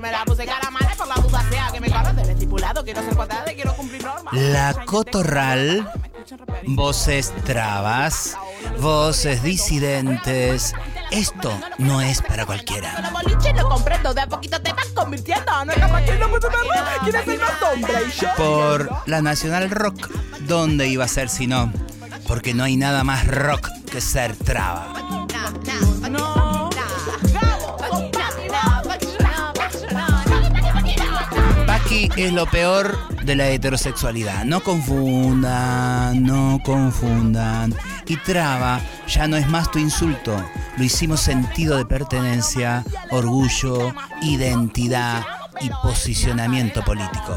me la puse cara mala por la bucacea que me conoce. El estipulado, quiero ser cuadrada y quiero cumplir normas. La cotorral, voces trabas, voces disidentes. Esto no es para cualquiera. Por la Nacional Rock, ¿dónde iba a ser si no? Porque no hay nada más rock que ser traba. es lo peor de la heterosexualidad. No confundan, no confundan. Y traba ya no es más tu insulto. Lo hicimos sentido de pertenencia, orgullo, identidad y posicionamiento político.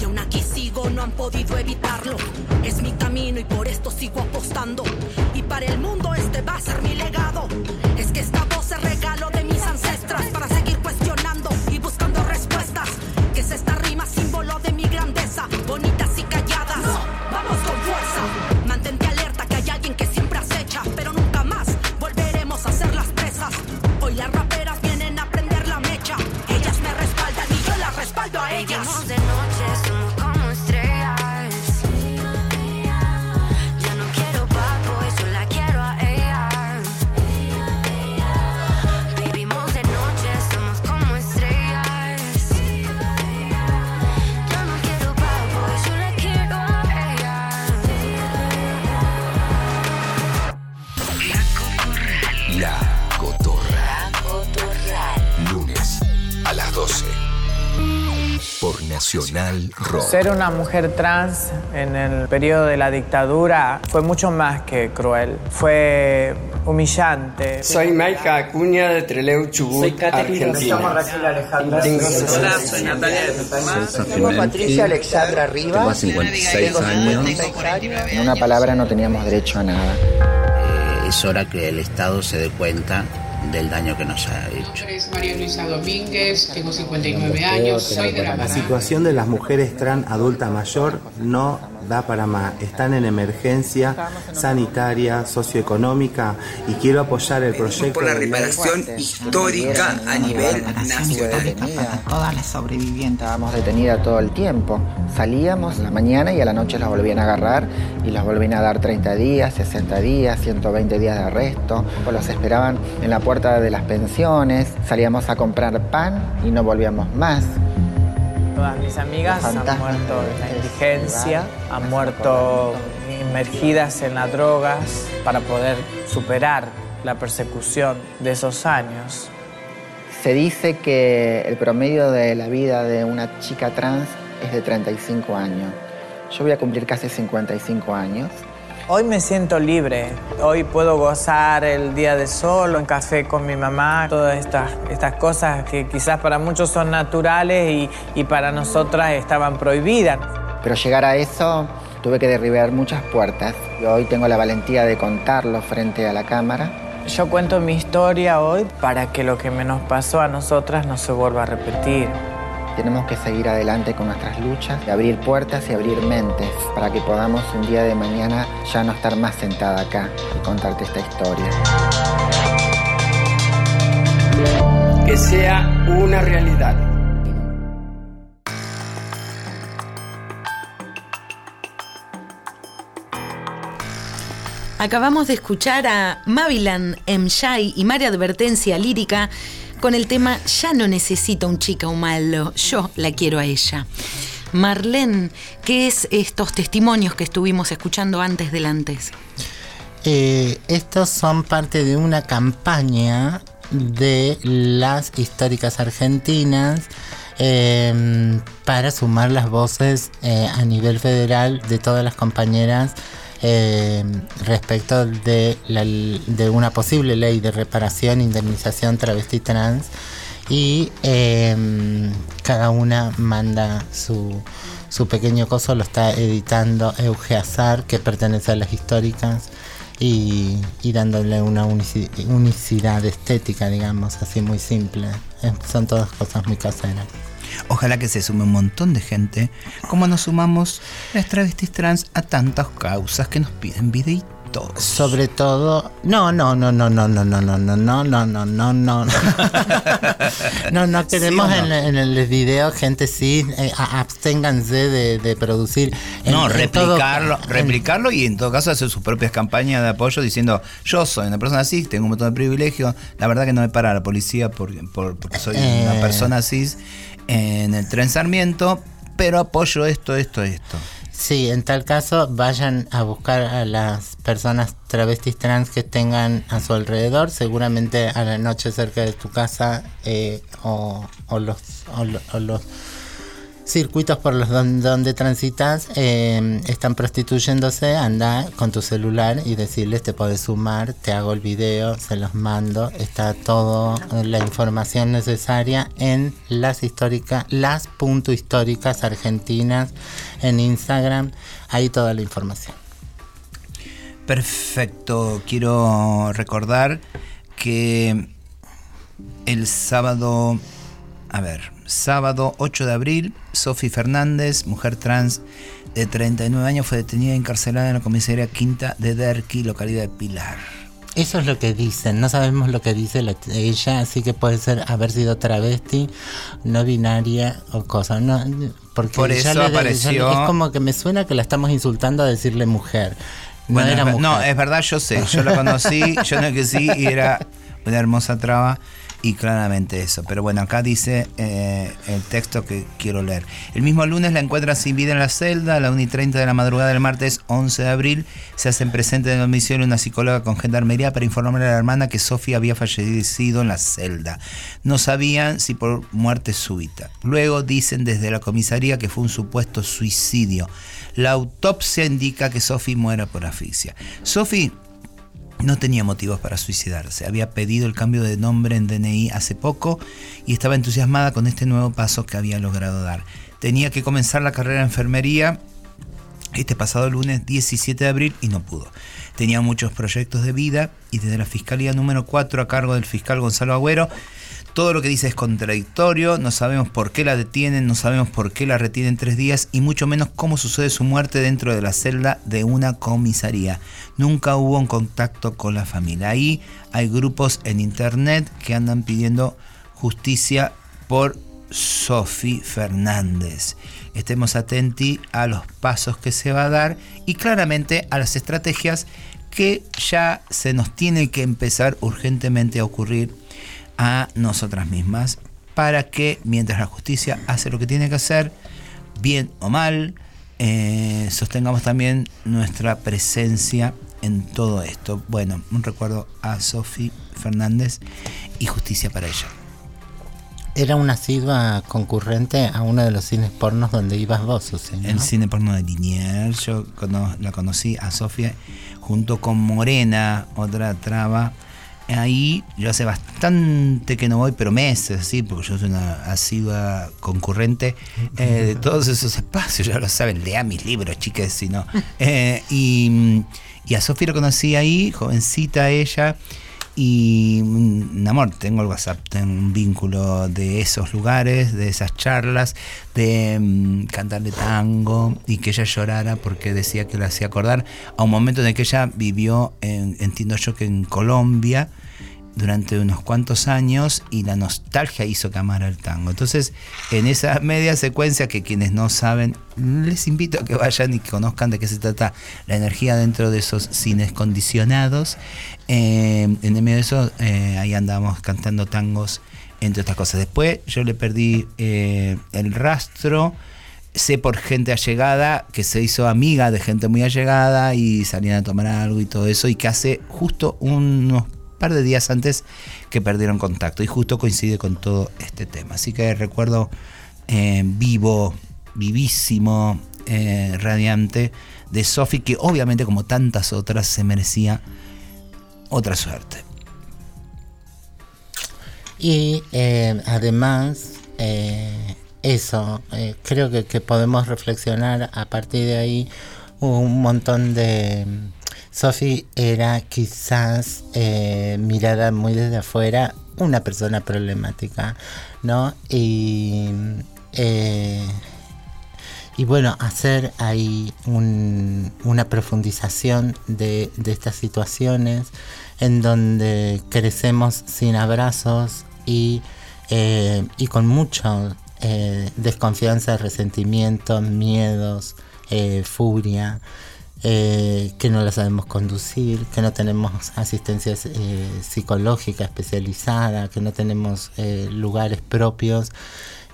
Y aún aquí sigo, no han podido evitarlo. Es mi camino y por esto sigo apostando. Y para el mundo este va a ser mi legado. Nacional Rock. Ser una mujer trans en el periodo de la dictadura fue mucho más que cruel, fue humillante. Soy Maika Acuña de Treleu Chubut, soy Argentina. Alejandra. Tengo soy Natalia de Tengo Patricia Alexandra Rivas. Tengo 56 años. En una palabra no teníamos derecho a nada. Eh, es hora que el Estado se dé cuenta del daño que nos ha hecho. Mi nombre es María Luisa Domínguez, tengo 59 años, soy de la La situación de las mujeres trans adulta mayor no da para más. Están en emergencia sanitaria, socioeconómica y quiero apoyar el proyecto por la reparación histórica a nivel nacional. Todas las sobrevivientes. Estábamos detenidas todo el tiempo. Salíamos en la mañana y a la noche las volvían a agarrar y las volvían a dar 30 días, 60 días, 120 días de arresto. O los esperaban en la puerta de las pensiones. Salíamos a comprar pan y no volvíamos más. Todas mis amigas han muerto en la indigencia, han muerto inmergidas en las drogas para poder superar la persecución de esos años. Se dice que el promedio de la vida de una chica trans es de 35 años. Yo voy a cumplir casi 55 años. Hoy me siento libre. Hoy puedo gozar el día de sol, un café con mi mamá, todas estas, estas cosas que quizás para muchos son naturales y, y para nosotras estaban prohibidas. Pero llegar a eso tuve que derribar muchas puertas y hoy tengo la valentía de contarlo frente a la cámara. Yo cuento mi historia hoy para que lo que nos pasó a nosotras no se vuelva a repetir. Tenemos que seguir adelante con nuestras luchas, y abrir puertas y abrir mentes para que podamos un día de mañana ya no estar más sentada acá y contarte esta historia. Que sea una realidad. Acabamos de escuchar a Mavilan Mshai y María Advertencia Lírica con el tema Ya no necesito un chica humano, yo la quiero a ella. Marlene, ¿qué es estos testimonios que estuvimos escuchando antes del antes? Eh, estos son parte de una campaña de las históricas argentinas eh, para sumar las voces eh, a nivel federal de todas las compañeras eh, respecto de, la, de una posible ley de reparación indemnización travesti trans y eh, cada una manda su, pequeño coso, lo está editando Eugeazar, que pertenece a las históricas, y, y dándole una unicidad estética, digamos, así muy simple. son todas cosas muy caseras. Ojalá que se sume un montón de gente, como nos sumamos las travestis trans a tantas causas que nos piden videitos. Sobre todo, no, no, no, no, no, no, no, no, no, no, no, no, no, no. No, no queremos en, en, el video gente sí, eh, absténganse de, de producir. no, replicarlo, replicarlo y en todo caso hacer sus propias campañas de apoyo diciendo, yo soy una persona cis, tengo un montón de privilegios, la verdad que no me para la policía por, por, porque soy una persona cis en el tren Sarmiento, pero apoyo esto, esto, esto. Sí, en tal caso vayan a buscar a las personas travestis trans que tengan a su alrededor, seguramente a la noche cerca de tu casa eh, o, los, o, o los circuitos por los donde, transitas eh, están prostituyéndose, anda con tu celular y decirles te puedes sumar, te hago el video, se los mando, está toda la información necesaria en las históricas, las punto históricas argentinas en Instagram, ahí toda la información. Perfecto, quiero recordar que el sábado, a ver, sábado 8 de abril, Sofi Fernández, mujer trans de 39 años, fue detenida y encarcelada en la comisaría quinta de Derqui, localidad de Pilar. Eso es lo que dicen, no sabemos lo que dice la, ella, así que puede ser haber sido travesti, no binaria o cosa. No, porque Por eso le, apareció... es como que me suena que la estamos insultando a decirle mujer. No bueno, era es, mujer. No, es verdad, yo sé, yo la conocí, yo no que sí, y era una hermosa traba y claramente eso. Pero bueno, acá dice eh, el texto que quiero leer. El mismo lunes la encuentran sin vida en la celda. A la 1 y 30 de la madrugada del martes 11 de abril se hacen presentes en el domicilio una psicóloga con gendarmería para informarle a la hermana que Sofía había fallecido en la celda. No sabían si por muerte súbita. Luego dicen desde la comisaría que fue un supuesto suicidio. La autopsia indica que Sofía muera por asfixia. Sofía no tenía motivos para suicidarse. Había pedido el cambio de nombre en DNI hace poco y estaba entusiasmada con este nuevo paso que había logrado dar. Tenía que comenzar la carrera de enfermería este pasado lunes 17 de abril y no pudo. Tenía muchos proyectos de vida y desde la Fiscalía número 4 a cargo del fiscal Gonzalo Agüero, todo lo que dice es contradictorio, no sabemos por qué la detienen, no sabemos por qué la retienen tres días y mucho menos cómo sucede su muerte dentro de la celda de una comisaría. Nunca hubo un contacto con la familia. Ahí hay grupos en internet que andan pidiendo justicia por Sofi Fernández. Estemos atentos a los pasos que se va a dar y claramente a las estrategias que ya se nos tiene que empezar urgentemente a ocurrir a nosotras mismas para que mientras la justicia hace lo que tiene que hacer, bien o mal, eh, sostengamos también nuestra presencia en todo esto. Bueno, un recuerdo a Sofi Fernández y justicia para ella. Era una asidua concurrente a uno de los cines pornos donde ibas vos, o sea, El cine porno de Liniers, yo la conocí a Sofía junto con Morena, otra traba. Ahí yo hace bastante que no voy, pero meses, así, porque yo soy una asidua concurrente eh, de todos esos espacios, ya lo saben, lea mis libros, chicas, si no. Eh, y, y a Sofía lo conocí ahí, jovencita ella, y un amor, tengo el WhatsApp, tengo un vínculo de esos lugares, de esas charlas, de mm, cantarle tango y que ella llorara porque decía que le hacía acordar a un momento en el que ella vivió, en, entiendo yo que en Colombia, durante unos cuantos años y la nostalgia hizo que amara el tango. Entonces, en esa media secuencia que quienes no saben, les invito a que vayan y conozcan de qué se trata la energía dentro de esos cines condicionados. Eh, en el medio de eso, eh, ahí andamos cantando tangos, entre otras cosas. Después yo le perdí eh, el rastro sé por gente allegada que se hizo amiga de gente muy allegada y salían a tomar algo y todo eso y que hace justo unos par de días antes que perdieron contacto y justo coincide con todo este tema. Así que recuerdo eh, vivo, vivísimo, eh, radiante de Sophie que obviamente como tantas otras se merecía otra suerte. Y eh, además, eso, creo que, que podemos reflexionar a partir de ahí un montón de Sophie era quizás eh, mirada muy desde afuera una persona problemática, ¿no? Y, eh, y bueno, hacer ahí una profundización de, estas situaciones en donde crecemos sin abrazos y, eh, y con mucha desconfianza, resentimiento, miedos, furia. Eh, que no la sabemos conducir, que no tenemos asistencia eh, psicológica especializada, que no tenemos eh, lugares propios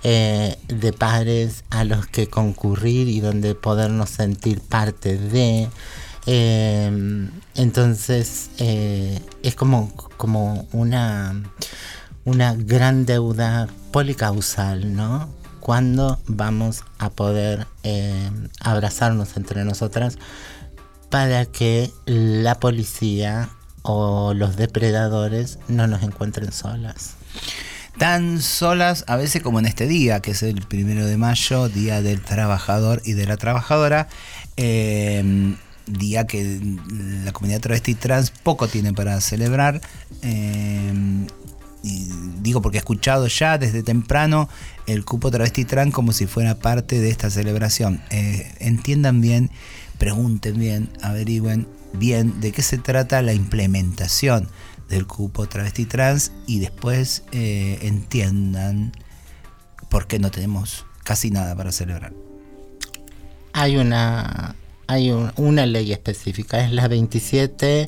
de padres a los que concurrir y donde podernos sentir parte de. entonces es como, como una, una gran deuda policausal, ¿no? cuando vamos a poder abrazarnos entre nosotras para que la policía o los depredadores no nos encuentren solas. Tan solas a veces como en este día, que es el primero de mayo, Día del Trabajador y de la Trabajadora. Eh, día que la comunidad travesti trans poco tiene para celebrar. Eh, digo porque he escuchado ya desde temprano el cupo travesti trans como si fuera parte de esta celebración. Eh, entiendan bien pregunten bien, averigüen bien de qué se trata la implementación del cupo travesti trans y después eh, entiendan por qué no tenemos casi nada para celebrar. Hay una, hay una ley específica, es la 27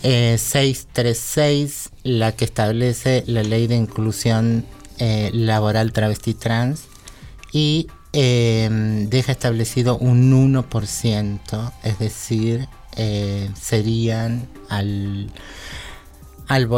636, eh, la que establece la ley de inclusión eh, laboral travesti trans y Em, deja establecido un 1%, es decir, eh, serían al, al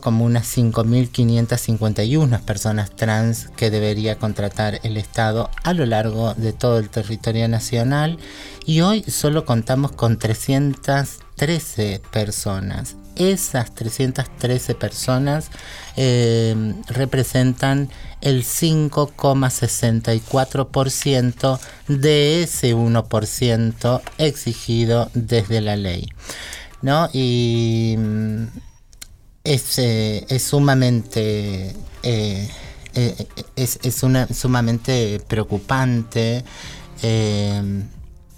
como unas 5.551 personas trans que debería contratar el Estado a lo largo de todo el territorio nacional. Y hoy solo contamos con 313 personas esas 313 personas eh, representan el 5,64% de ese 1% exigido desde la ley. Y mm, es, eh, es sumamente... Eh, es, sumamente preocupante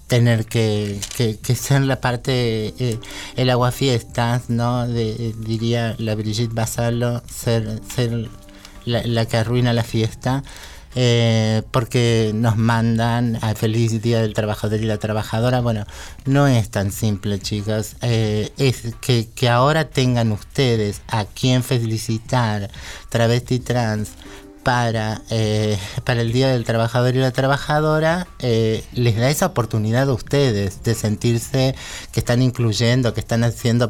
tener que, que, ser la parte, eh, el aguafiestas, ¿no? De, diría la Brigitte Basalo, ser, ser la, que arruina la fiesta. Eh, porque nos mandan a feliz día del trabajador y la trabajadora. Bueno, no es tan simple, chicos. Eh, es que, que ahora tengan ustedes a quien felicitar, travesti trans, para, eh, para el Día del Trabajador y la Trabajadora eh, les da esa oportunidad a ustedes de sentirse que están incluyendo, que están haciendo,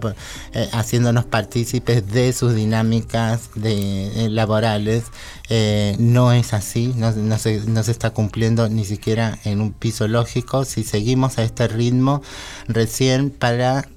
eh, haciéndonos partícipes de sus dinámicas de, laborales. no es así, no, no, se, no se está cumpliendo ni siquiera en un piso lógico. Si seguimos a este ritmo, recién para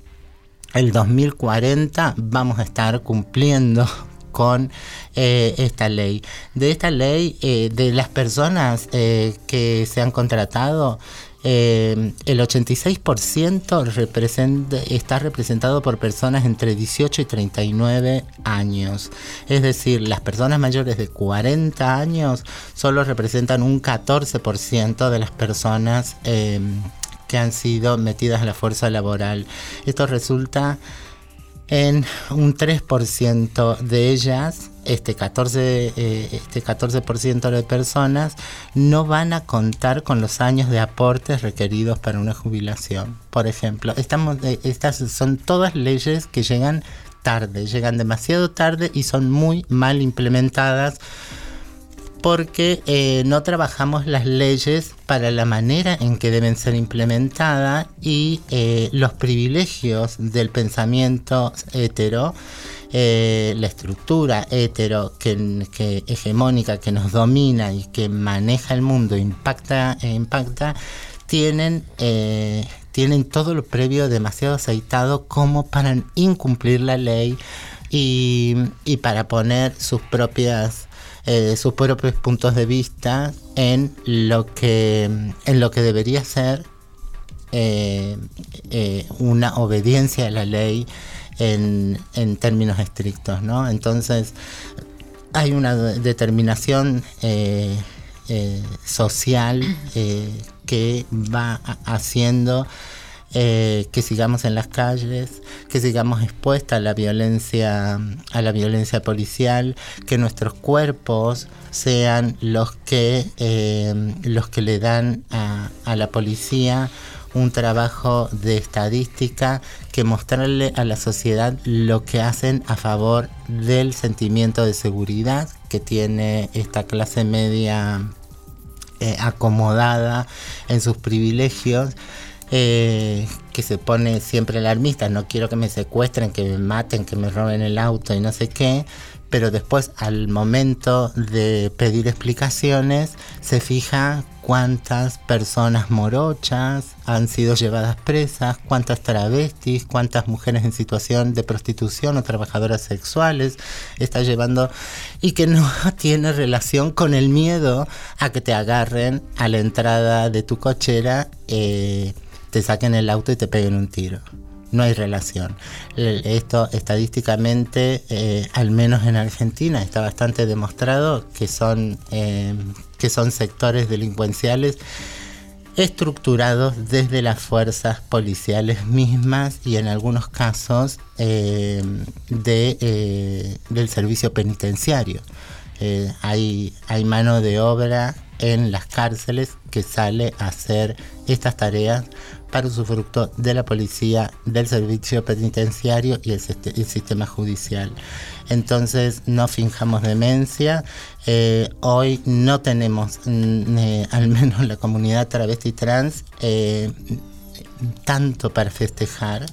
el 2040 vamos a estar cumpliendo con eh, esta ley. De esta ley, eh, de las personas eh, que se han contratado, el 86% está representado por personas entre 18 y 39 años. Es decir, las personas mayores de 40 años solo representan un 14% de las personas que han sido metidas a la fuerza laboral. Esto resulta en un 3% de ellas, este 14%, eh, este 14 de personas no van a contar con los años de aportes requeridos para una jubilación. Por ejemplo, estamos, eh, estas son todas leyes que llegan tarde, llegan demasiado tarde y son muy mal implementadas porque eh, no trabajamos las leyes para la manera en que deben ser implementadas y eh, los privilegios del pensamiento hetero, eh, la estructura hetero que, hegemónica que nos domina y que maneja el mundo, impacta, impacta tienen, tienen todo lo previo demasiado aceitado como para incumplir la ley y, y para poner sus propias eh, sus propios puntos de vista en lo que, en lo que debería ser eh, eh, una obediencia a la ley en, en términos estrictos, ¿no? Entonces, hay una determinación social que va haciendo eh, que sigamos en las calles, que sigamos expuestas a la violencia, a la violencia policial, que nuestros cuerpos sean los que eh, los que le dan a, la policía un trabajo de estadística que mostrarle a la sociedad lo que hacen a favor del sentimiento de seguridad que tiene esta clase media eh, acomodada en sus privilegios eh, que se pone siempre alarmista, no quiero que me secuestren, que me maten, que me roben el auto y no sé qué, pero después al momento de pedir explicaciones se fija cuántas personas morochas han sido llevadas presas, cuántas travestis, cuántas mujeres en situación de prostitución o trabajadoras sexuales está llevando y que no tiene relación con el miedo a que te agarren a la entrada de tu cochera. Eh, te saquen el auto y te peguen un tiro. No hay relación. Esto estadísticamente, eh, al menos en Argentina, está bastante demostrado que son, eh, que son sectores delincuenciales estructurados desde las fuerzas policiales mismas y en algunos casos eh, de, del servicio penitenciario. hay, hay mano de obra en las cárceles que sale a hacer estas tareas para usufructo de la policía, del servicio penitenciario y el, sistema judicial. Entonces no finjamos demencia. Eh, hoy no tenemos, mm, eh, al menos la comunidad travesti trans, eh, tanto para festejar.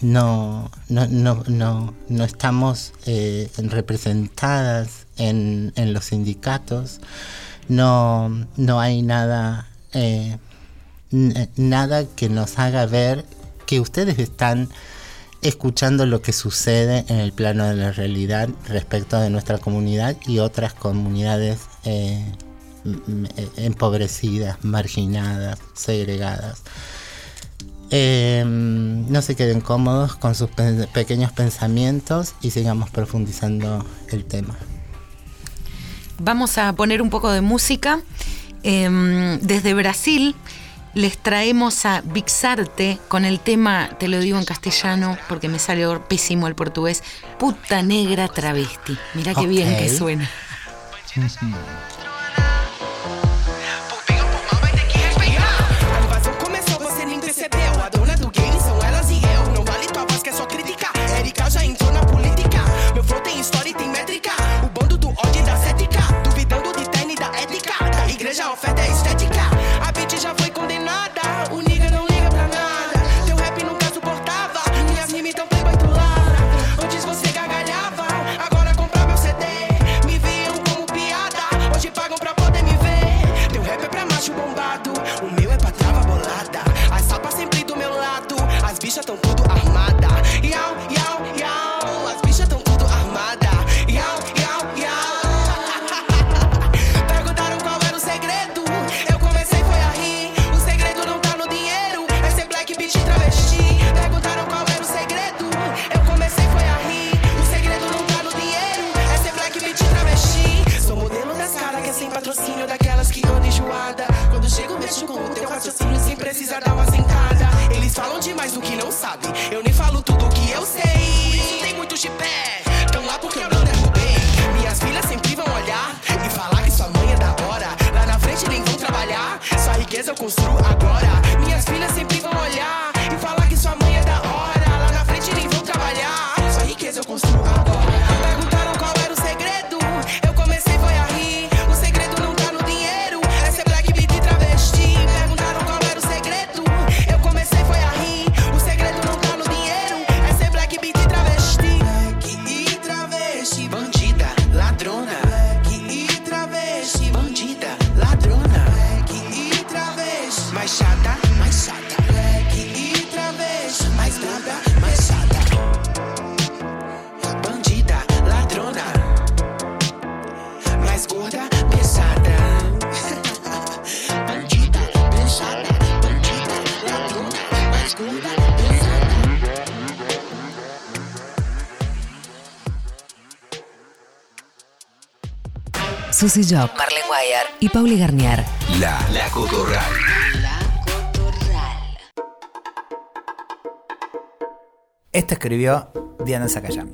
no, no, no, no, no estamos representadas en, en, los sindicatos. No, no hay nada nada que nos haga ver que ustedes están escuchando lo que sucede en el plano de la realidad respecto de nuestra comunidad y otras comunidades eh, empobrecidas, marginadas, segregadas. Eh, no se queden cómodos con sus pequeños pensamientos y sigamos profundizando el tema. Vamos a poner un poco de música. Em, desde Brasil les traemos a Vixarte con el tema, te lo digo en castellano porque me sale pésimo el portugués, puta negra travesti. Mira qué bien que suena. Susy Job, Marlene Guayar y Pauli Garnier. La, la Cotorral. La Cotorral. Esta escribió Diana Zacayán.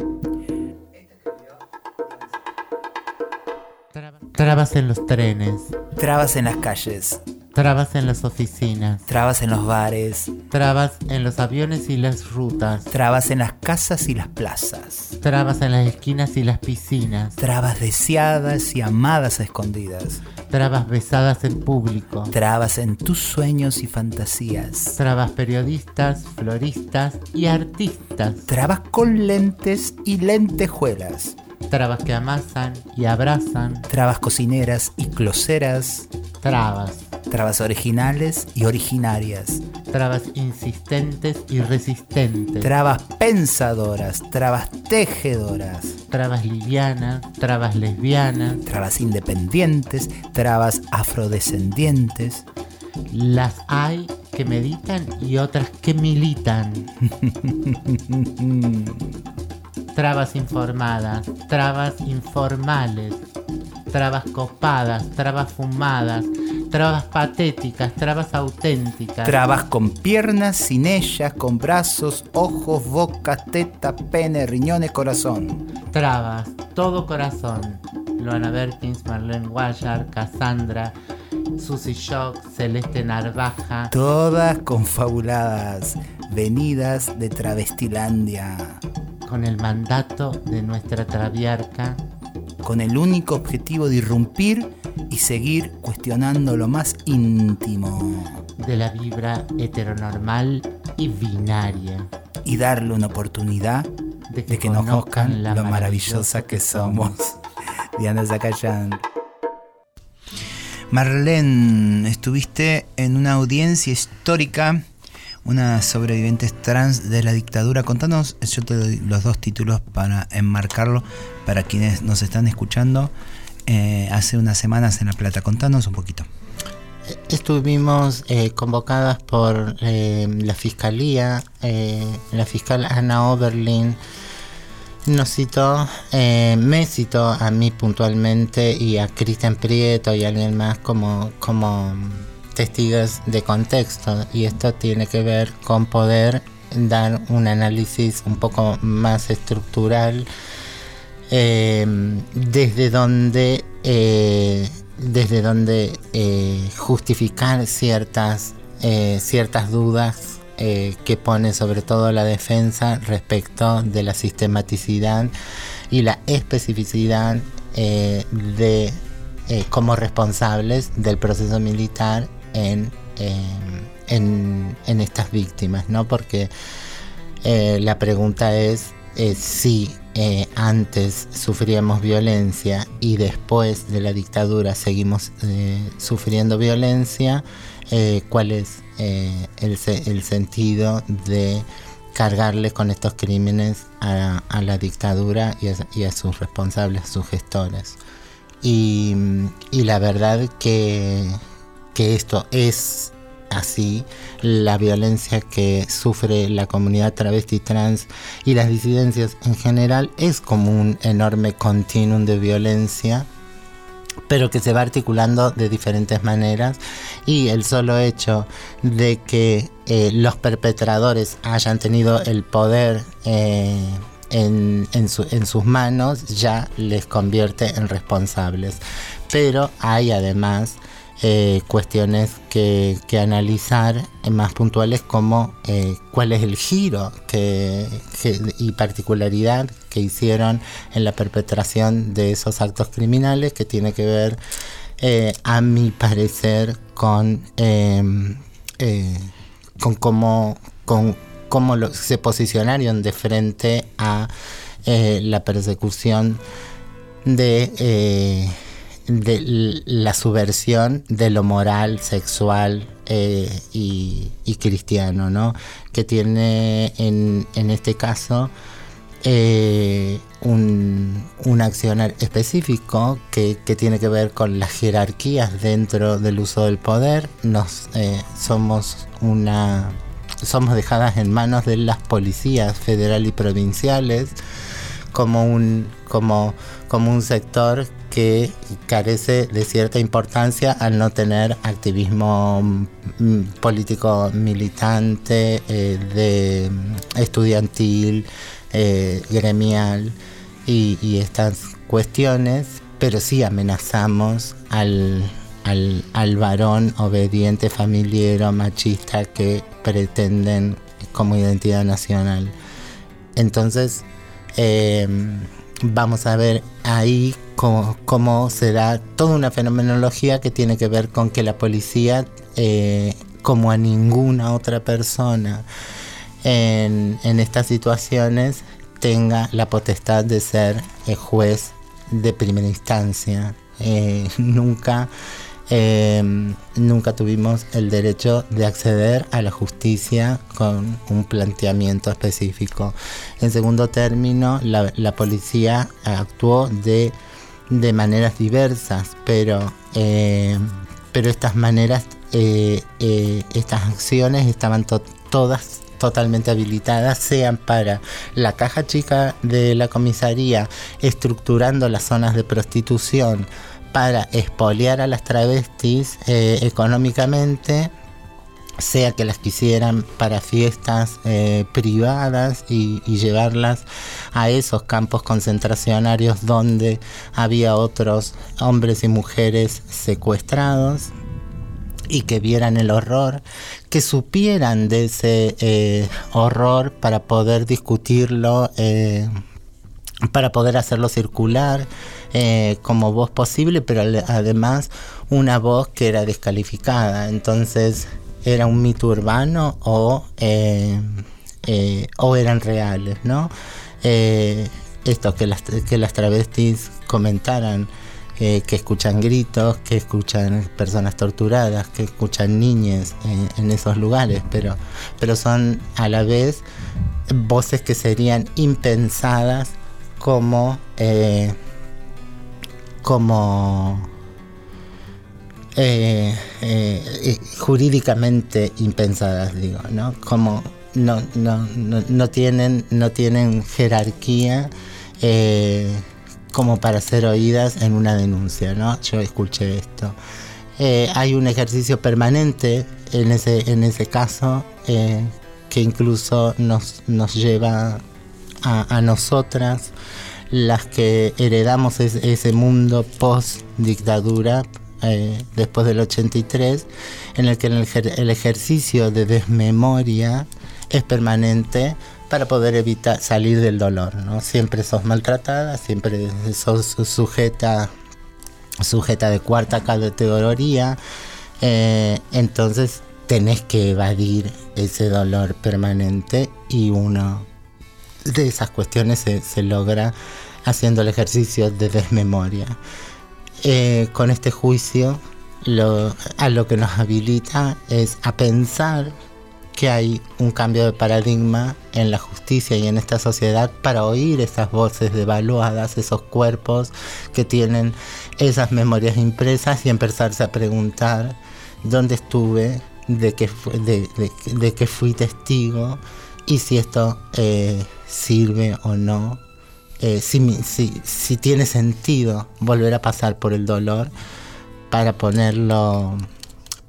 Trabas en los trenes. Trabas en las calles. Trabas en las oficinas. Trabas en los bares. Trabas en los aviones y las rutas. Trabas en las casas y las plazas. Trabas en las esquinas y las piscinas. Trabas deseadas y amadas a escondidas. Trabas besadas en público. Trabas en tus sueños y fantasías. Trabas periodistas, floristas y artistas. Trabas con lentes y lentejuelas. Trabas que amasan y abrazan. Trabas cocineras y closeras. Trabas Trabas originales y originarias. Trabas insistentes y resistentes. Trabas pensadoras, trabas tejedoras. Trabas livianas, trabas lesbianas. Trabas independientes, trabas afrodescendientes. Las hay que meditan y otras que militan. trabas informadas, trabas informales, trabas copadas, trabas fumadas, trabas patéticas, trabas auténticas. Trabas con piernas, sin ellas, con brazos, ojos, boca, teta, pene, riñones, corazón. Trabas, todo corazón. Luana Berkins, Marlene Guayar, Cassandra, Susy Shock, Celeste Narvaja. Todas confabuladas, venidas de Travestilandia. Con el mandato de nuestra traviarca con el único objetivo de irrumpir y seguir cuestionando lo más íntimo de la vibra heteronormal y binaria y darle una oportunidad de que, nos conozcan lo maravillosa que somos. Diana Zacayán. Marlene, estuviste en una audiencia histórica unas sobrevivientes trans de la dictadura. Contanos, yo te doy los dos títulos para enmarcarlo para quienes nos están escuchando eh, hace unas semanas en La Plata. Contanos un poquito. Estuvimos eh, convocadas por eh, la fiscalía, la fiscal Ana Oberlin nos citó, me citó a mí puntualmente y a Cristian Prieto y alguien más como, como testigos de contexto y esto tiene que ver con poder dar un análisis un poco más estructural eh, desde donde eh, desde donde eh, justificar ciertas ciertas dudas que pone sobre todo la defensa respecto de la sistematicidad y la especificidad de como responsables del proceso militar en, en, estas víctimas, ¿no? Porque eh, la pregunta es eh, si eh, antes sufríamos violencia y después de la dictadura seguimos sufriendo violencia, cuál es el, sentido de cargarle con estos crímenes a, la dictadura y a, sus responsables, a sus gestores. Y, y la verdad que que esto es así, la violencia que sufre la comunidad travesti trans y las disidencias en general es como un enorme continuum de violencia pero que se va articulando de diferentes maneras y el solo hecho de que eh, los perpetradores hayan tenido el poder eh, en, en, sus manos ya les convierte en responsables. Pero hay además eh, cuestiones que, analizar más puntuales como eh, cuál es el giro que, y particularidad que hicieron en la perpetración de esos actos criminales que tiene que ver eh, a mi parecer con, em, con cómo, con cómo se posicionaron de frente a la persecución de de la subversión de lo moral, sexual eh, y, cristiano, ¿no? Que tiene en, este caso eh, un, un, accionar específico que, tiene que ver con las jerarquías dentro del uso del poder. Nos eh, somos una somos dejadas en manos de las policías federal y provinciales como un como, como un sector que carece de cierta importancia al no tener activismo mm, político militante, eh, de estudiantil, eh, gremial y, estas cuestiones, pero sí amenazamos al, al, varón obediente, familiero, machista que pretenden como identidad nacional. Entonces, eh, vamos a ver ahí cómo, se da toda una fenomenología que tiene que ver con que la policía, eh, como a ninguna otra persona en, estas situaciones, tenga la potestad de ser el juez de primera instancia. Eh, nunca Em, nunca tuvimos el derecho de acceder a la justicia con un planteamiento específico. En segundo término, la, policía actuó de, de, maneras diversas, pero, em, pero estas maneras, eh, eh, estas acciones estaban todas totalmente habilitadas, sean para la caja chica de la comisaría, estructurando las zonas de prostitución, para expoliar a las travestis eh, económicamente, sea que las quisieran para fiestas eh, privadas y, llevarlas a esos campos concentracionarios donde había otros hombres y mujeres secuestrados y que vieran el horror, que supieran de ese eh, horror para poder discutirlo, para poder hacerlo circular eh, como voz posible, pero además una voz que era descalificada. Entonces, ¿era un mito urbano o, eh, eh, o eran reales? ¿no? esto, que las, que las travestis comentaran eh, que escuchan gritos, que escuchan personas torturadas, que escuchan niñas en, esos lugares, pero, pero son a la vez voces que serían impensadas como, eh, como eh, jurídicamente impensadas, digo, ¿no? Como no, no, no, tienen, no tienen jerarquía como para ser oídas en una denuncia, ¿no? Yo escuché esto. Eh, hay un ejercicio permanente en ese, en ese caso eh, que incluso nos, nos lleva a, nosotras, las que heredamos ese mundo post dictadura, eh, después del 83, en el que el ejercicio de desmemoria es permanente para poder evitar salir del dolor, ¿no? Siempre sos maltratada, siempre sos sujeta, sujeta de cuarta categoría, eh, entonces tenés que evadir ese dolor permanente y uno de esas cuestiones se, logra haciendo el ejercicio de desmemoria. Eh, con este juicio a lo que nos habilita es a pensar que hay un cambio de paradigma en la justicia y en esta sociedad para oír esas voces devaluadas, esos cuerpos que tienen esas memorias impresas y empezarse a preguntar dónde estuve, de qué, de, fui testigo y si esto eh, sirve o no, eh, si, tiene sentido volver a pasar por el dolor para ponerlo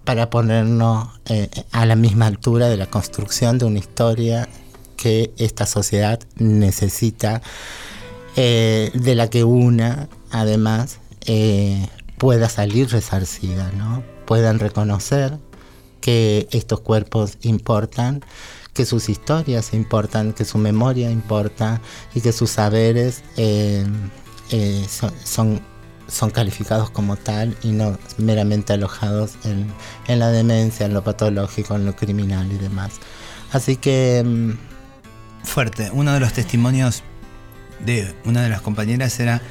para ponernos eh, a la misma altura de la construcción de una historia que esta sociedad necesita, eh, de la que una, además, pueda salir resarcida, ¿no? puedan reconocer que estos cuerpos importan, que sus historias importan, que su memoria importa y que sus saberes son son calificados como tal y no meramente alojados en, la demencia, en lo patológico, en lo criminal y demás. Así que... Mm, Fuerte. Uno de los testimonios de una de las compañeras era...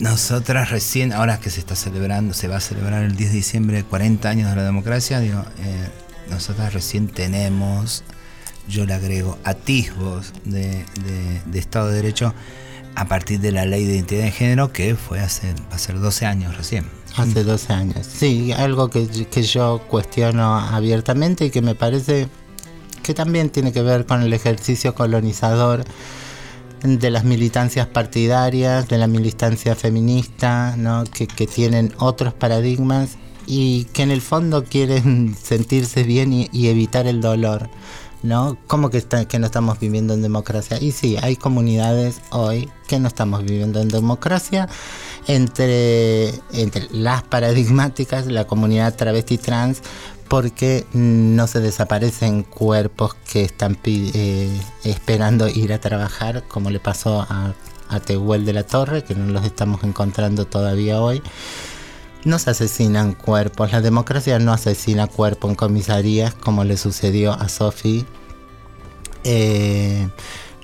Nosotras recién, ahora que se está celebrando, se va a celebrar el 10 de diciembre 40 años de la democracia, digo, eh, nosotras recién tenemos, yo le agrego, atisbos de, de Estado de Derecho a partir de la ley de identidad de género que fue hace, va a ser 12 años recién. Hace 12 años, sí, algo que, que yo cuestiono abiertamente y que me parece que también tiene que ver con el ejercicio colonizador de las militancias partidarias, de la militancia feminista, ¿no? que, que tienen otros paradigmas y que en el fondo quieren sentirse bien y evitar el dolor. ¿no? ¿Cómo que, que no estamos viviendo en democracia? Y sí, hay comunidades hoy que no estamos viviendo en democracia. Entre, entre las paradigmáticas, la comunidad travesti trans, porque no se desaparecen cuerpos que están eh, esperando ir a trabajar, como le pasó a, a Tehuel de la Torre, que no los estamos encontrando todavía hoy. No se asesinan cuerpos, la democracia no asesina cuerpos en comisarías como le sucedió a Sophie. Eh,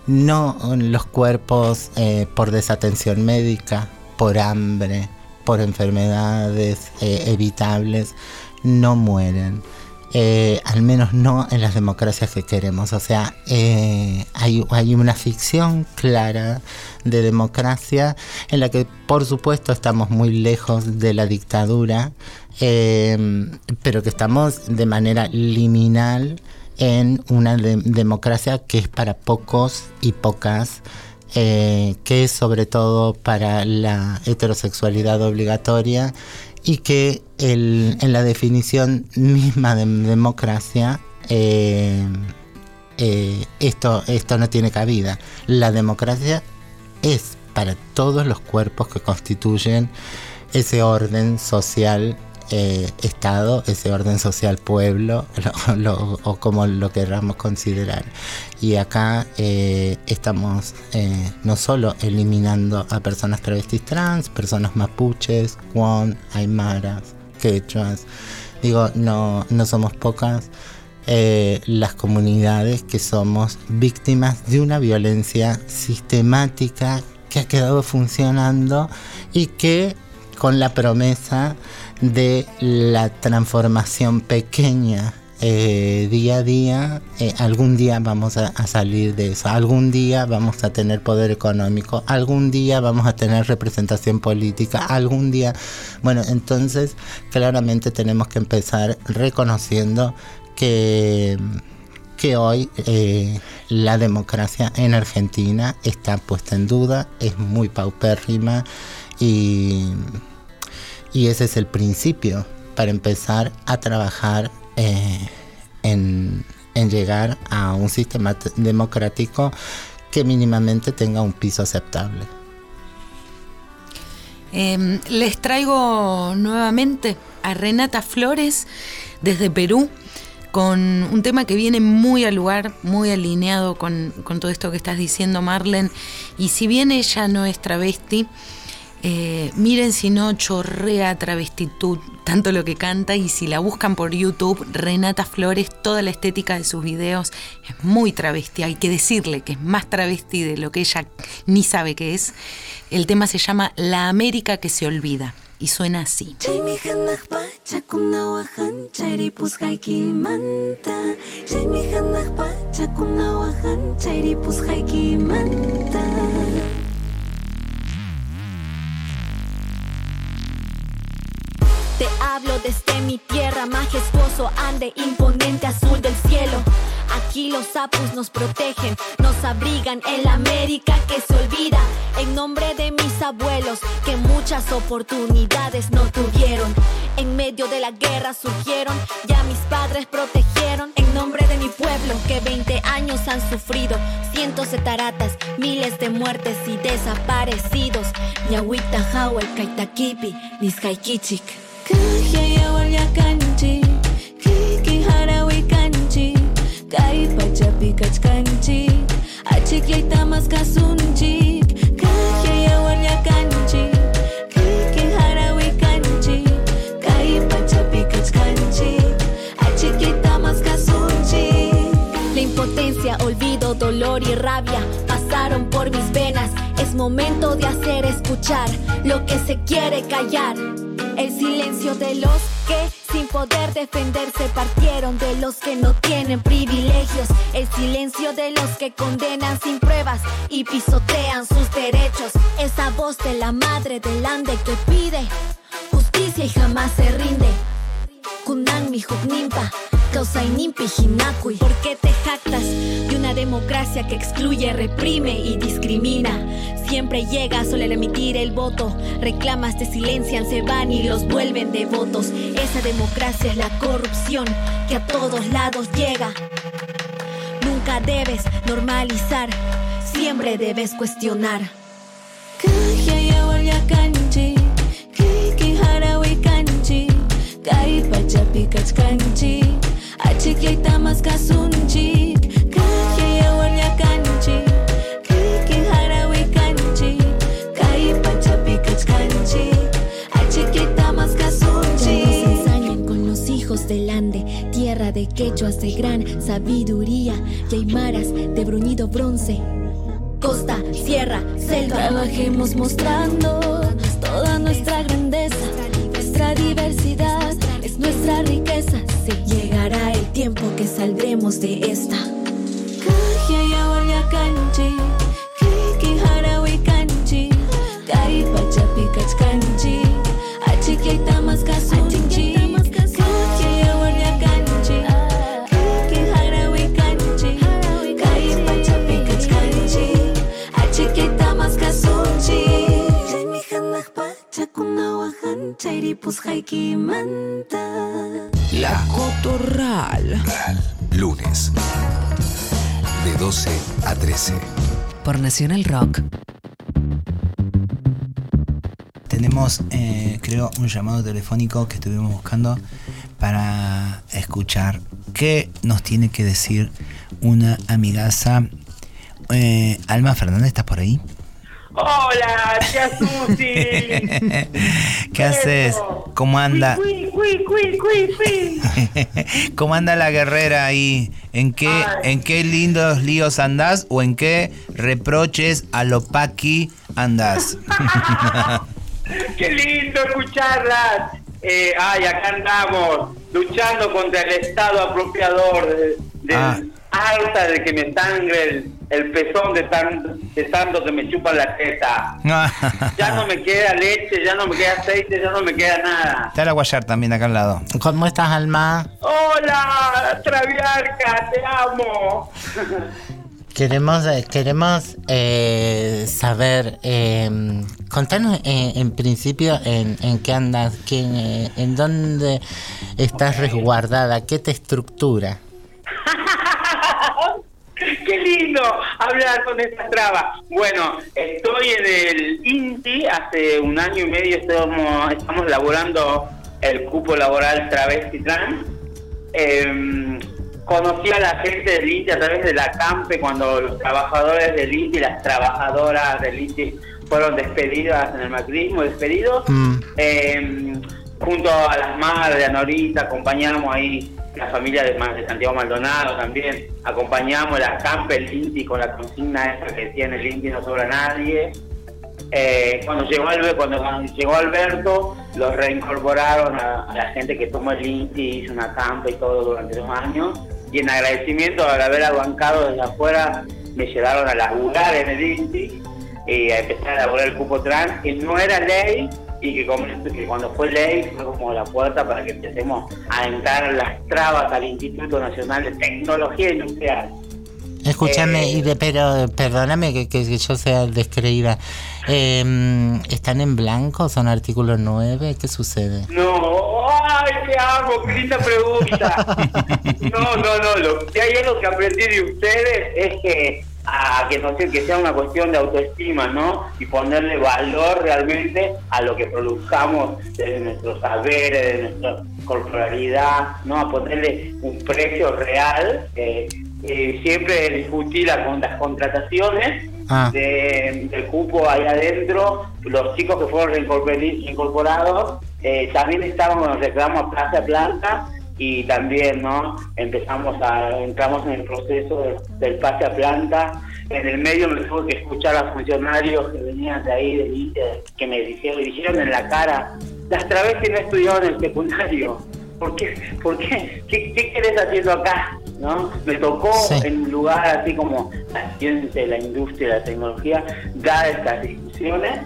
no los cuerpos eh, por desatención médica, por hambre, por enfermedades eh, evitables, no mueren. Eh, al menos no en las democracias que queremos. O sea, eh, hay, hay, una ficción clara de democracia en la que por supuesto estamos muy lejos de la dictadura, eh, pero que estamos de manera liminal en una democracia que es para pocos y pocas. que es sobre todo para la heterosexualidad obligatoria y que en la definición misma de democracia eh, eh, esto, esto no tiene cabida. La democracia es para todos los cuerpos que constituyen ese orden social eh, Estado, ese orden social pueblo, o como lo queramos considerar. Y acá eh, estamos eh, no solo eliminando a personas travestis trans, personas mapuches, guan, aymaras, quechuas, digo, no, no somos pocas. las comunidades que somos víctimas de una violencia sistemática que ha quedado funcionando y que con la promesa de la transformación pequeña eh, día a día, eh, algún día vamos a, salir de eso, algún día vamos a tener poder económico, algún día vamos a tener representación política, algún día, bueno, entonces claramente tenemos que empezar reconociendo que, que hoy eh, la democracia en Argentina está puesta en duda, es muy paupérrima y, y ese es el principio para empezar a trabajar eh, en, llegar a un sistema democrático que mínimamente tenga un piso aceptable. Em, les traigo nuevamente a Renata Flores desde Perú con un tema que viene muy al lugar, muy alineado con, con todo esto que estás diciendo, Marlen. Y si bien ella no es travesti, eh, miren si no chorrea travestitud, tanto lo que canta y si la buscan por YouTube, Renata Flores, toda la estética de sus videos es muy travesti, hay que decirle que es más travesti de lo que ella ni sabe que es. El tema se llama La América que se olvida y suena así. Te hablo desde mi tierra, majestuoso ande, imponente azul del cielo. Aquí los sapos nos protegen, nos abrigan en la América que se olvida. En nombre de mis abuelos, que muchas oportunidades no tuvieron. En medio de la guerra surgieron, ya mis padres protegieron. En nombre de mi pueblo, que 20 años han sufrido. Cientos de taratas, miles de muertes y desaparecidos. Yahuita, Hawai, Kaitakipi, Nizhaikichik. Dolor y rabia pasaron por mis venas. Es momento de hacer escuchar lo que se quiere callar. Silencio de los que sin poder defenderse partieron de los que no tienen privilegios. El silencio de los que condenan sin pruebas y pisotean sus derechos. Esa voz de la madre del ande que pide justicia y jamás se rinde. Kunan mi nimpa causa inimpi hinakui. ¿Por qué te jactas de una democracia que excluye, reprime y discrimina? Siempre llega solo al emitir el voto. Reclamas, te silencian, se van y los vuelven devotos. Esa democracia es la corrupción que a todos lados llega. Nunca debes normalizar, siempre debes cuestionar. Pachapi kachkanchi Achik yay tamas kasunchik Kaya yawarya kanchi Kiki harawi kanchi Kai pachapi kachkanchi Achik yay tamas kasunchik Nos ensañan con los hijos del Ande Tierra de quechuas de gran sabiduría Y aymaras de bruñido bronce. Costa, sierra, selva Trabajemos mostrando toda nuestra grandeza Nuestra diversidad nuestra riqueza. Se llegará el tiempo que saldremos de esta. 13. Por Nacional Rock. Tenemos, eh, creo, un llamado telefónico que estuvimos buscando para escuchar qué nos tiene que decir una amigaza. Eh, Alma Fernández, ¿estás por ahí? Hola, tía Susi. ¿Qué haces? ¿Cómo anda? Cui, cui, cui, cui, cui. ¿Cómo anda la guerrera ahí? ¿En qué, ¿En qué lindos líos andás o en qué reproches a lo paqui andas? Qué lindo escucharlas. Eh, ay, acá andamos luchando contra el Estado apropiador de, de Ah. alta de que me sangre el, el pezón de, tan, de tanto que me chupan la teta. Ya no me queda leche, ya no me queda aceite, ya no me queda nada. Está la Guayar también acá al lado. ¿Cómo estás, Alma? Hola, Traviarca, te amo. Queremos, eh, queremos eh, saber, eh, contanos eh, en principio en, en qué andas, quién, eh, en dónde estás resguardada, qué te estructura. Qué lindo hablar con esta traba. Bueno, estoy en el INTI, hace un año y medio estamos, estamos laborando el cupo laboral travesti trans. Em, conocí a la gente del INTI a través de la CAMPE cuando los trabajadores del INTI y las trabajadoras del INTI fueron despedidas en el macrismo, despedidos. Em, junto a las madres de Anorita acompañamos ahí la familia de, Santiago Maldonado también, acompañamos la CAMPE, el INTI con la consigna esa que tiene el INTI no sobra nadie. Eh, cuando llegó Alberto, cuando llegó Alberto, los reincorporaron a, la gente que tomó el INTI, hizo una campa y todo durante dos años. Y en agradecimiento al haber bancado desde afuera, me llevaron a laburar en el INTI y a empezar a elaborar el cupo trans, que no era ley y que, como- que cuando fue ley fue como la puerta para que empecemos a entrar las trabas al Instituto Nacional de Tecnología Industrial. Escúchame, Eh, y de, pero perdóname que, que- yo sea descreída. Eh, ¿Están en blanco? ¿Son artículo 9? ¿Qué sucede? No, ay, te amo, qué linda pregunta. No, no, no, lo que hay algo que aprendí de ustedes es que a que no sé que sea una cuestión de autoestima, ¿no? Y ponerle valor realmente a lo que produzcamos de nuestros saberes, de nuestra corporalidad, ¿no? A ponerle un precio real. eh, eh, siempre discutí la, con las contrataciones Ah. de- del cupo ahí adentro, los chicos que fueron reincorporados, eh, también estaban con los reclamos Plaza a Planta y también no empezamos a entramos en el proceso de- del pase a planta en el medio me tuve que escuchar a funcionarios que venían de ahí del INTE, que me dijeron, me dijeron en la cara las travestis no estudiaron en el secundario ¿por qué? ¿por qué? ¿qué, qué querés haciendo acá? ¿no? me tocó en un lugar así como la ciencia, la industria, la tecnología dar estas discusiones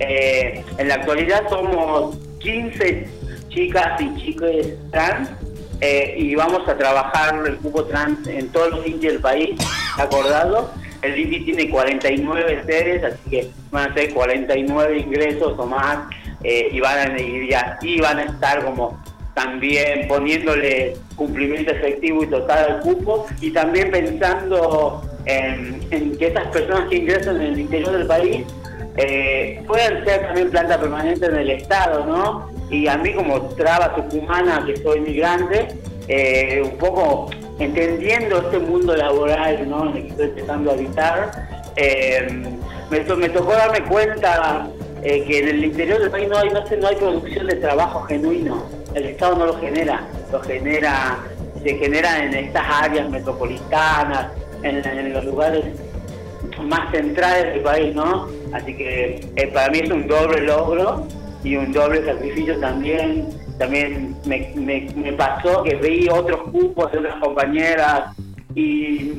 eh, en la actualidad somos 15 chicas y chicos trans eh, y vamos a trabajar el cupo trans en todos los INTI del país, acordado. El INTI tiene 49 sedes, así que van a ser 49 ingresos o más eh, y, van a, y van a estar como también poniéndole cumplimiento efectivo y total al cupo y también pensando en, que esas personas que ingresan en el interior del país eh, puedan ser también planta permanente en el Estado, ¿no? Y a mí como traba tucumana, que soy migrante, eh, un poco entendiendo este mundo laboral, ¿no? En el que estoy empezando a habitar, eh, me, to- me tocó darme cuenta eh, que en el interior del país no hay, no, sé, no hay producción de trabajo genuino. El Estado no lo genera, lo genera, se genera en estas áreas metropolitanas, en, en los lugares más centrales del país, ¿no? Así que eh, para mí es un doble logro y un doble sacrificio también. También me, me, pasó que vi otros cupos de otras compañeras y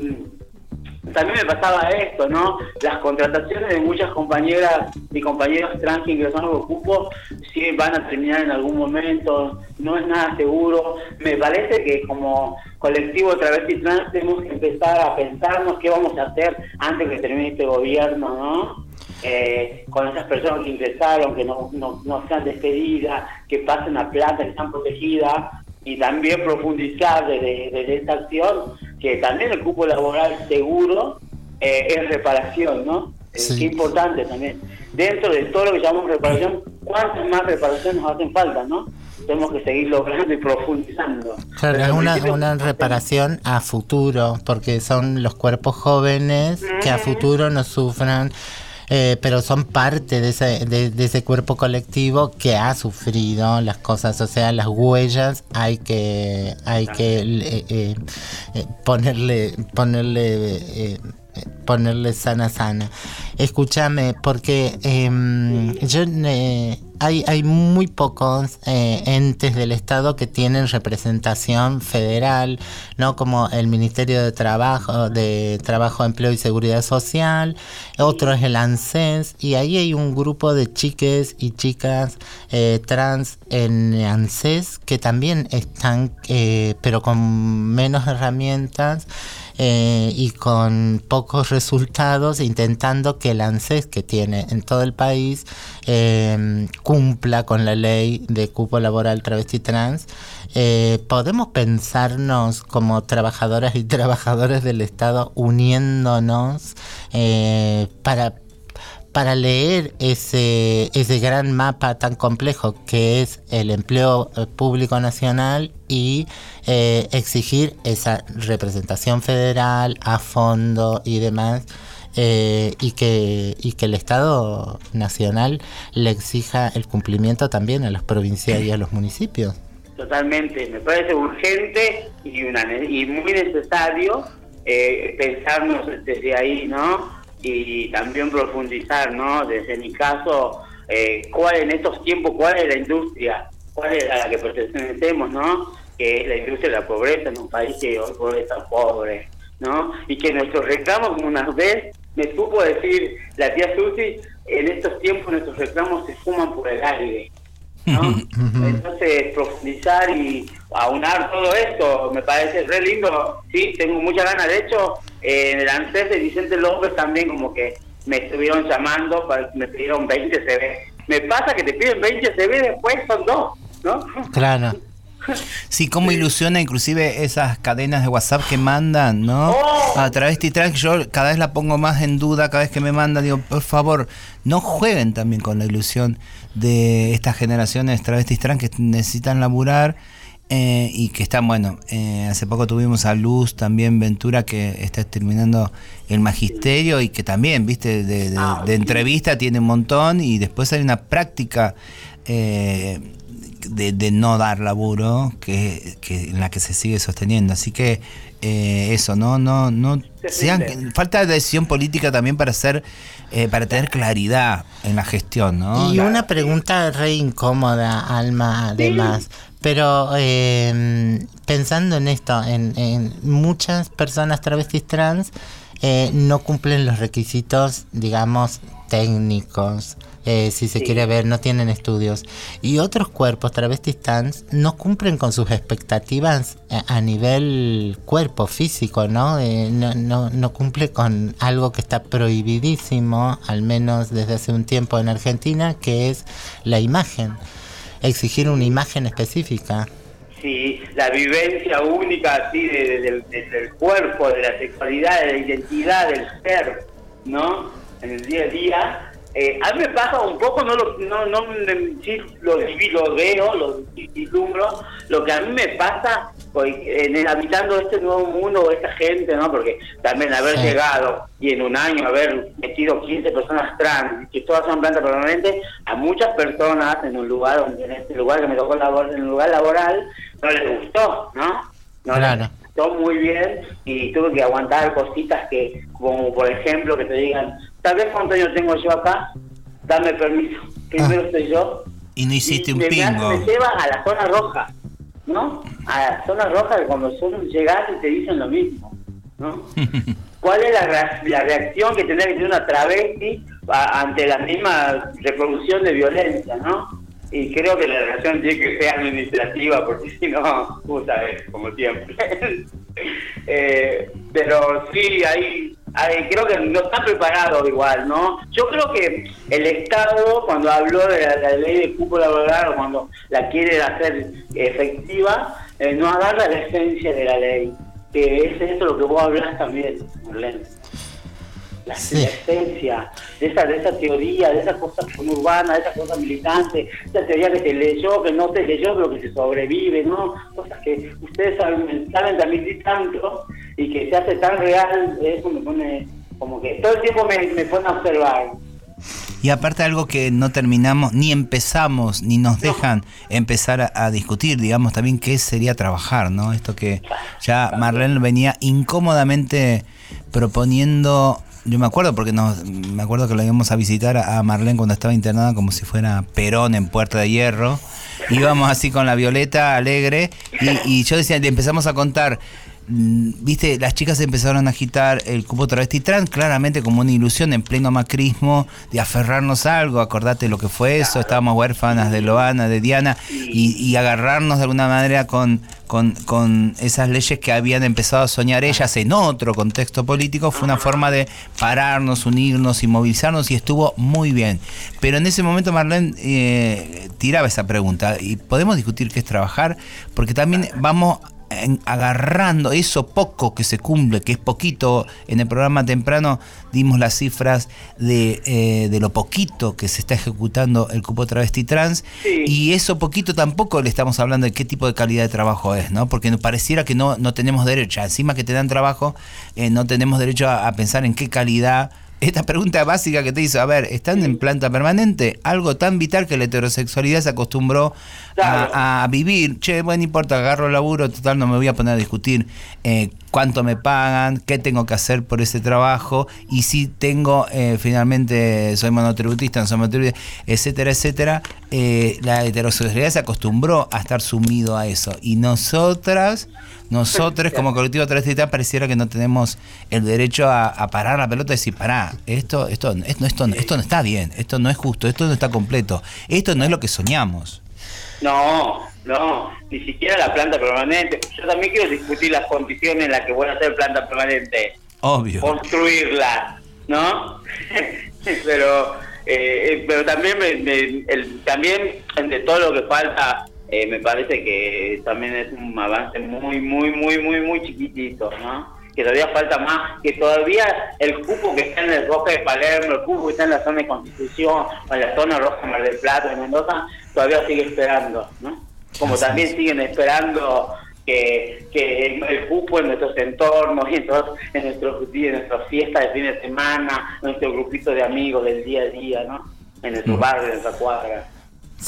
mm, también me pasaba esto, ¿no? Las contrataciones de muchas compañeras y compañeros trans que ingresaron por cupo sí van a terminar en algún momento, no es nada seguro. Me parece que como colectivo travesti trans tenemos que empezar a pensarnos qué vamos a hacer antes que termine este gobierno, ¿no? Eh, con esas personas que ingresaron, que no, no, no sean despedidas, que pasen a plata, que están protegidas, y también profundizar desde, desde esta acción, que también el cupo laboral seguro eh, es reparación, ¿no? Eh, Sí. Qué importante también. Dentro de todo lo que llamamos reparación, ¿cuántas más reparaciones nos hacen falta, no? Tenemos que seguir logrando y profundizando. Claro, Pero es una, una reparación a futuro, porque son los cuerpos jóvenes que a futuro no sufran eh, pero son parte de ese, de, ese cuerpo colectivo que ha sufrido las cosas, o sea, las huellas hay que, hay que eh, eh, ponerle, ponerle ponerle sana sana. Escúchame, porque em, yo hay, hay muy pocos eh, entes del Estado que tienen representación federal, ¿no? Como el Ministerio de Trabajo, de Trabajo, Empleo y Seguridad Social, otro es el ANSES, y ahí hay un grupo de chiques y chicas eh, trans en ANSES que también están, eh, pero con menos herramientas. Y con pocos resultados, intentando que el ANSES que tiene en todo el país cumpla con la ley de cupo laboral travesti trans, eh, podemos pensarnos como trabajadoras y trabajadores del Estado uniéndonos eh, para para leer ese, ese gran mapa tan complejo que es el empleo eh, público nacional y exigir esa representación federal a fondo y demás eh, y, que, y que el Estado Nacional le exija el cumplimiento también a las provincias y a los municipios. Totalmente, me parece urgente y, una, y muy necesario eh, pensarnos desde ahí, ¿no? Y también profundizar, ¿no? Desde mi caso, eh, cuál en estos tiempos, cuál es la industria, cuál es a la que pertenecemos, ¿no? Que es la industria de la pobreza en un país que hoy por hoy pobre, ¿no? Y que nuestros reclamos, como una vez me supo decir la tía Susi, en estos tiempos nuestros reclamos se fuman por el aire. ¿No? Entonces, profundizar y aunar todo esto me parece re lindo. Sí, tengo muchas ganas. De hecho, en el ANSES de Vicente López también como que me estuvieron llamando, para, me pidieron 20 CV. Me pasa que te piden 20 CV, después son dos, ¿no? Claro. Sí, cómo ilusiona inclusive esas cadenas de WhatsApp que mandan, ¿no? Oh. A través de Track yo cada vez la pongo más en duda, cada vez que me mandan, digo, por favor, no jueguen también con la ilusión de estas generaciones travestis trans que necesitan laburar eh, y que están, bueno, eh, hace poco tuvimos a Luz también Ventura que está terminando el magisterio y que también, viste, de, de ah, entrevista tiene un montón y después hay una práctica eh, de, no dar laburo que, en la que se sigue sosteniendo. Así que eh, eso, no, no, no sean, falta de decisión política también para hacer, eh, para tener claridad en la gestión, ¿no? Y una pregunta re incómoda, Alma, además. Pero eh, pensando en esto, en, en, muchas personas travestis trans no cumplen los requisitos, digamos, técnicos eh, si se quiere ver, no tienen estudios. Y otros cuerpos travestis trans no cumplen con sus expectativas a, nivel cuerpo físico, ¿no? Eh, ¿no? no, no, cumple con algo que está prohibidísimo, al menos desde hace un tiempo en Argentina, que es la imagen. Exigir una imagen específica. Sí, la vivencia única así del cuerpo, de la sexualidad, de la identidad del ser, ¿no? En el día a día eh, a mí me pasa un poco, no lo, no, no sí, lo, lo veo, lo vislumbro, lo que a mí me pasa pues, en el, habitando este nuevo mundo, esta gente, ¿no? Porque también haber llegado y en un año haber metido 15 personas trans, que todas son plantas permanentes, a muchas personas en un lugar, en este lugar que me tocó labor, en un lugar laboral, no les gustó, ¿no? No les gustó muy bien y tuve que aguantar cositas que, como por ejemplo, que te digan, tal vez cuántos años tengo yo acá, dame permiso, primero ah. estoy yo. Y no hiciste un pingo. Me lleva a la zona roja, ¿no? A la zona roja que cuando son llegas y te dicen lo mismo, ¿no? ¿Cuál es la, la reacción que tiene que tener una travesti ante la misma reproducción de violencia, ¿no? Y creo que la reacción tiene que ser administrativa, porque si no, puta, es como siempre. eh, pero sí, hay creo que no está preparado igual, ¿no? Yo creo que el Estado, cuando habló de la, ley de cupo laboral, o cuando la quiere hacer efectiva, eh, no agarra la esencia de la ley, que es eso lo que vos hablas también, Marlene. La, esencia de esa, de esa teoría, de esas cosas urbanas, de esas cosas militantes, esa teoría que se leyó, que no se leyó, pero que se sobrevive, ¿no? Cosas que ustedes saben, saben transmitir tanto y que se hace tan real, eso me pone como que todo el tiempo me, me pone a observar. Y aparte algo que no terminamos, ni empezamos, ni nos dejan empezar a, a, discutir, digamos, también qué sería trabajar, ¿no? Esto que ya Marlene venía incómodamente proponiendo yo me acuerdo porque nos, me acuerdo que lo íbamos a visitar a Marlene cuando estaba internada como si fuera Perón en Puerta de Hierro. Íbamos así con la Violeta alegre y, y yo decía, le empezamos a contar viste, las chicas empezaron a agitar el cupo travesti trans claramente como una ilusión en pleno macrismo de aferrarnos a algo, acordate lo que fue eso, estábamos huérfanas de Loana, de Diana, y, agarrarnos de alguna manera con, con, con, esas leyes que habían empezado a soñar ellas en otro contexto político, fue una forma de pararnos, unirnos y movilizarnos y estuvo muy bien. Pero en ese momento Marlene eh, tiraba esa pregunta y podemos discutir qué es trabajar, porque también vamos agarrando eso poco que se cumple, que es poquito. En el programa temprano dimos las cifras de, eh, de lo poquito que se está ejecutando el cupo travesti trans. Y eso poquito tampoco le estamos hablando de qué tipo de calidad de trabajo es, ¿no? Porque nos pareciera que no, no tenemos derecho. Encima que te dan trabajo, eh, no tenemos derecho a pensar en qué calidad esta pregunta básica que te hizo, a ver, ¿están en planta permanente? Algo tan vital que la heterosexualidad se acostumbró a, vivir. Che, bueno, no importa, agarro el laburo, total, no me voy a poner a discutir eh, cuánto me pagan, qué tengo que hacer por ese trabajo, y si tengo, eh, finalmente, soy monotributista, no soy monotributista, etcétera, etcétera. Eh, la heterosexualidad se acostumbró a estar sumido a eso. Y nosotras nosotros como colectivo travesti pareciera que no tenemos el derecho a, parar la pelota y decir, pará, esto, esto, esto, esto, esto no está bien, esto no es justo, esto no está completo, esto no es lo que soñamos. No, no, ni siquiera la planta permanente. Yo también quiero discutir las condiciones en las que voy a hacer planta permanente. Obvio. Construirla, ¿no? pero eh, pero también el, también entre todo lo que falta eh, me parece que también es un avance muy, muy, muy, muy, muy chiquitito, ¿no? Que todavía falta más, que todavía el cupo que está en el Roja de Palermo, el cupo que está en la zona de Constitución, o en la zona roja Mar del Plata, de Mendoza, todavía sigue esperando, ¿no? Como también siguen esperando que, que el, cupo en nuestros entornos, y en, en, nuestros, en nuestras fiestas de fin de semana, en nuestro grupito de amigos del día a día, ¿no? En nuestro barrio, en nuestra cuadra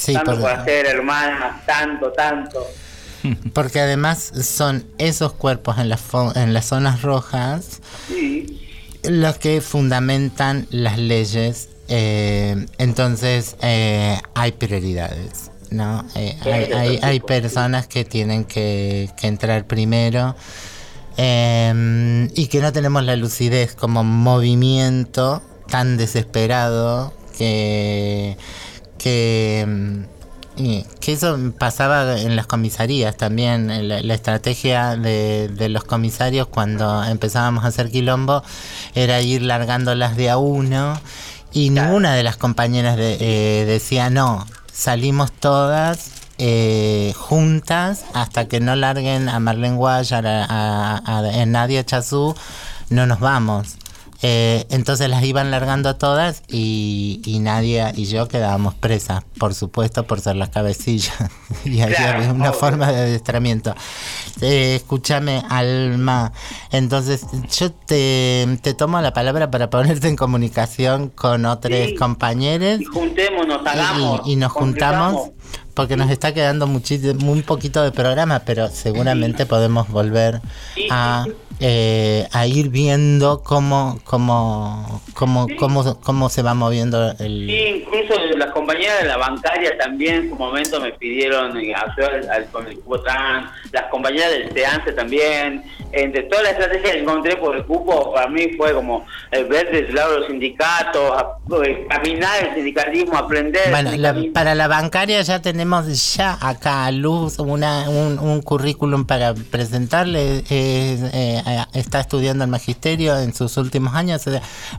tanto por hacer, hermanas, tanto, tanto. Porque además son esos cuerpos en las, en las zonas rojas los que fundamentan las leyes. Eh, entonces eh, hay prioridades. ¿no? Eh, hay, hay, personas que tienen que, que entrar primero y que no tenemos la lucidez como movimiento tan desesperado que que, mm, que eso pasaba en las comisarías también, la, estrategia de, los comisarios cuando empezábamos a hacer quilombo era ir largándolas de a uno y ninguna de las compañeras eh, decía no, salimos todas eh, juntas hasta que no larguen a Marlene Guayar, a, a, a Nadia Chazú, no nos vamos. Eh, entonces las iban largando todas y, y Nadia y yo quedábamos presas, por supuesto, por ser las cabecillas. y había una forma de adiestramiento. Eh, escúchame, Alma. Entonces, yo te, te, tomo la palabra para ponerte en comunicación con otros compañeros. Y juntémonos, hagamos. Y, nos juntamos porque nos está quedando muchísimo, muy poquito de programa, pero seguramente podemos volver a eh, a ir viendo cómo cómo cómo, cómo cómo se va moviendo el sí incluso las compañeras de la bancaria también en su momento me pidieron eh, ayudar con el cupo trans las compañeras del SEANSE también entre toda la estrategia que encontré por el cupo para mí fue como el ver desde lado de los sindicatos eh, caminar el sindicalismo aprender. Bueno para la bancaria ya tenemos ya acá a luz una, un, un currículum para presentarle eh, eh, está estudiando el magisterio en sus últimos años.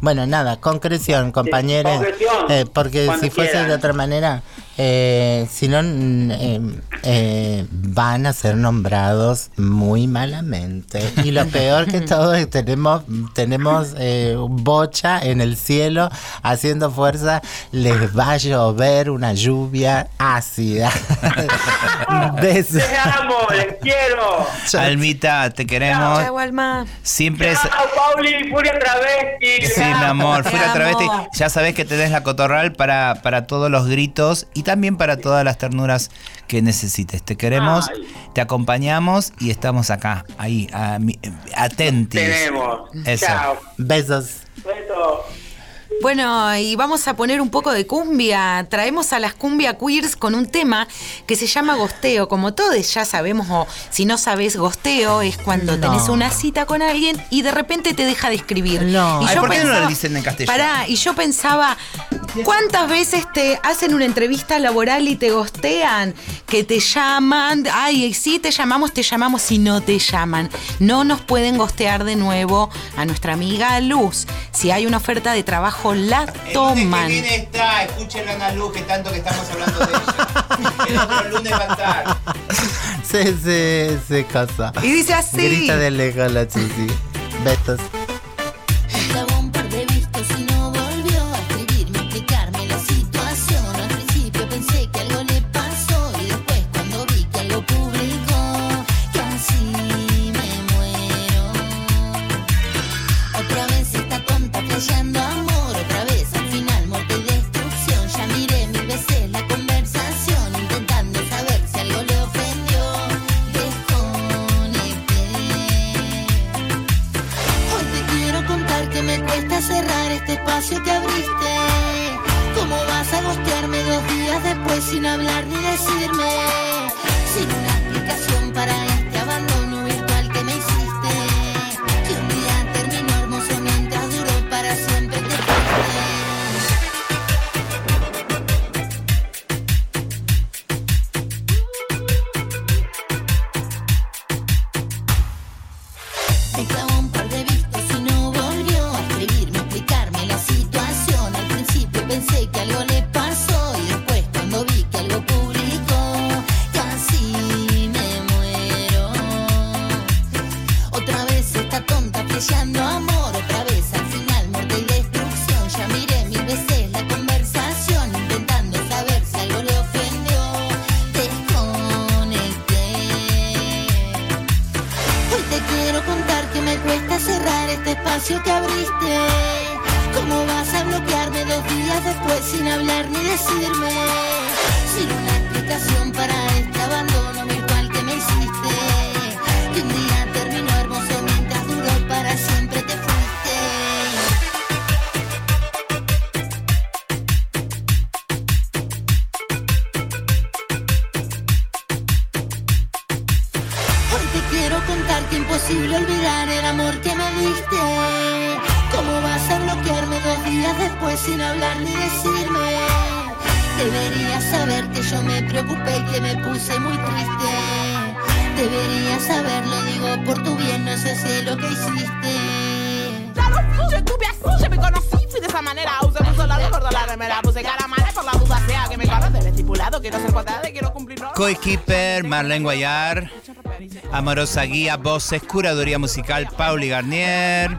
Bueno, nada, concreción, compañeros, eh, porque si fuese de otra manera, Eh, si no, mm, eh, eh, van a ser nombrados muy malamente. Y lo peor que todo es que tenemos, tenemos eh, bocha en el cielo haciendo fuerza. Les va a llover una lluvia ácida. Besos. Les amo, les quiero. Almita, te queremos. Chau, Alma. Siempre es. Chao, Pauli, Furia Travesti. Sí, mi amor, Te amo. travesti. Ya sabes que tenés la cotorral para, para todos los gritos y también para todas las ternuras que necesites. Te queremos, Ay. te acompañamos y estamos acá, ahí, a, mi- atentis. Tenemos. Eso. Chao. Besos. Beso. Bueno, y vamos a poner un poco de cumbia. Traemos a las cumbia queers con un tema que se llama gosteo. Como todos ya sabemos, o si no sabes, gosteo es cuando No. tenés una cita con alguien y de repente te deja de escribir. No. Y Ay, yo ¿por qué no lo pensaba- dicen en castellano? Pará, y yo pensaba, ¿cuántas veces te hacen una entrevista laboral y te gostean? Que te llaman, ay, sí te llamamos, te llamamos y no te llaman. No nos pueden gostear de nuevo a nuestra amiga Luz. Si hay una oferta de trabajo, la toman. está, escúchenlo a Ana Luz, que tanto que estamos hablando de ella. El otro lunes va a estar. Se, se, se casa. Y dice así. Grita de lejos la chichi. Besos. Imposible olvidar el amor que me diste. ¿Cómo vas a bloquearme dos días después sin hablar ni decirme? Deberías saber que yo me preocupé y que me puse muy triste. Deberías saberlo, digo por tu bien, no sé si lo que hiciste. Ya lo fluye, tuve así, me conocí, fui de esa manera. Usé mucho la gordo la remera, puse cara mala por la duda sea que me corres del estipulado. Quiero ser cuadrada y quiero cumplir normas. Coequiper, Marlene Guayar. Amorosa guía, voces, curaduría musical, Pauli Garnier.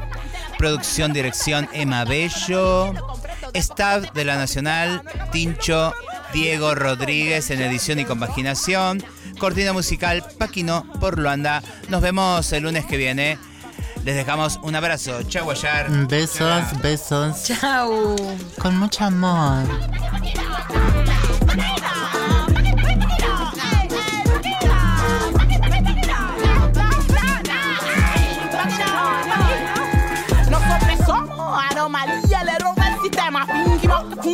Producción, dirección, Emma Bello. Staff de la Nacional, Tincho, Diego Rodríguez en edición y compaginación. Cortina musical, Paquino por Luanda. Nos vemos el lunes que viene. Les dejamos un abrazo. Chau, Guayar. Besos, besos. Chao. Con mucho amor.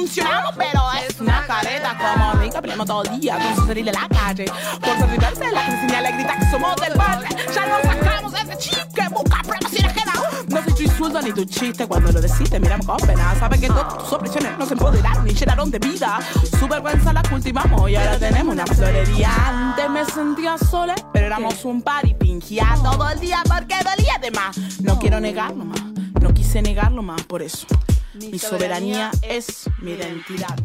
Funcionamos, pero es una careta como rica. Peleamos todo el día con salir de la calle. Por servirse, la que señala grita que somos del valle. Ya nos sacamos de ese chip que busca promoción ajena. No soy tu insulto ni tu chiste cuando lo decís, te miramos con pena. Sabes que todas tus opresiones nos empoderaron y llenaron de vida. Su vergüenza la cultivamos y ahora tenemos una florería. Antes me sentía sola, pero éramos un par y fingía todo el día porque dolía de más. No quiero negarlo más, no quise negarlo más por eso. Mi soberanía es mi identidad.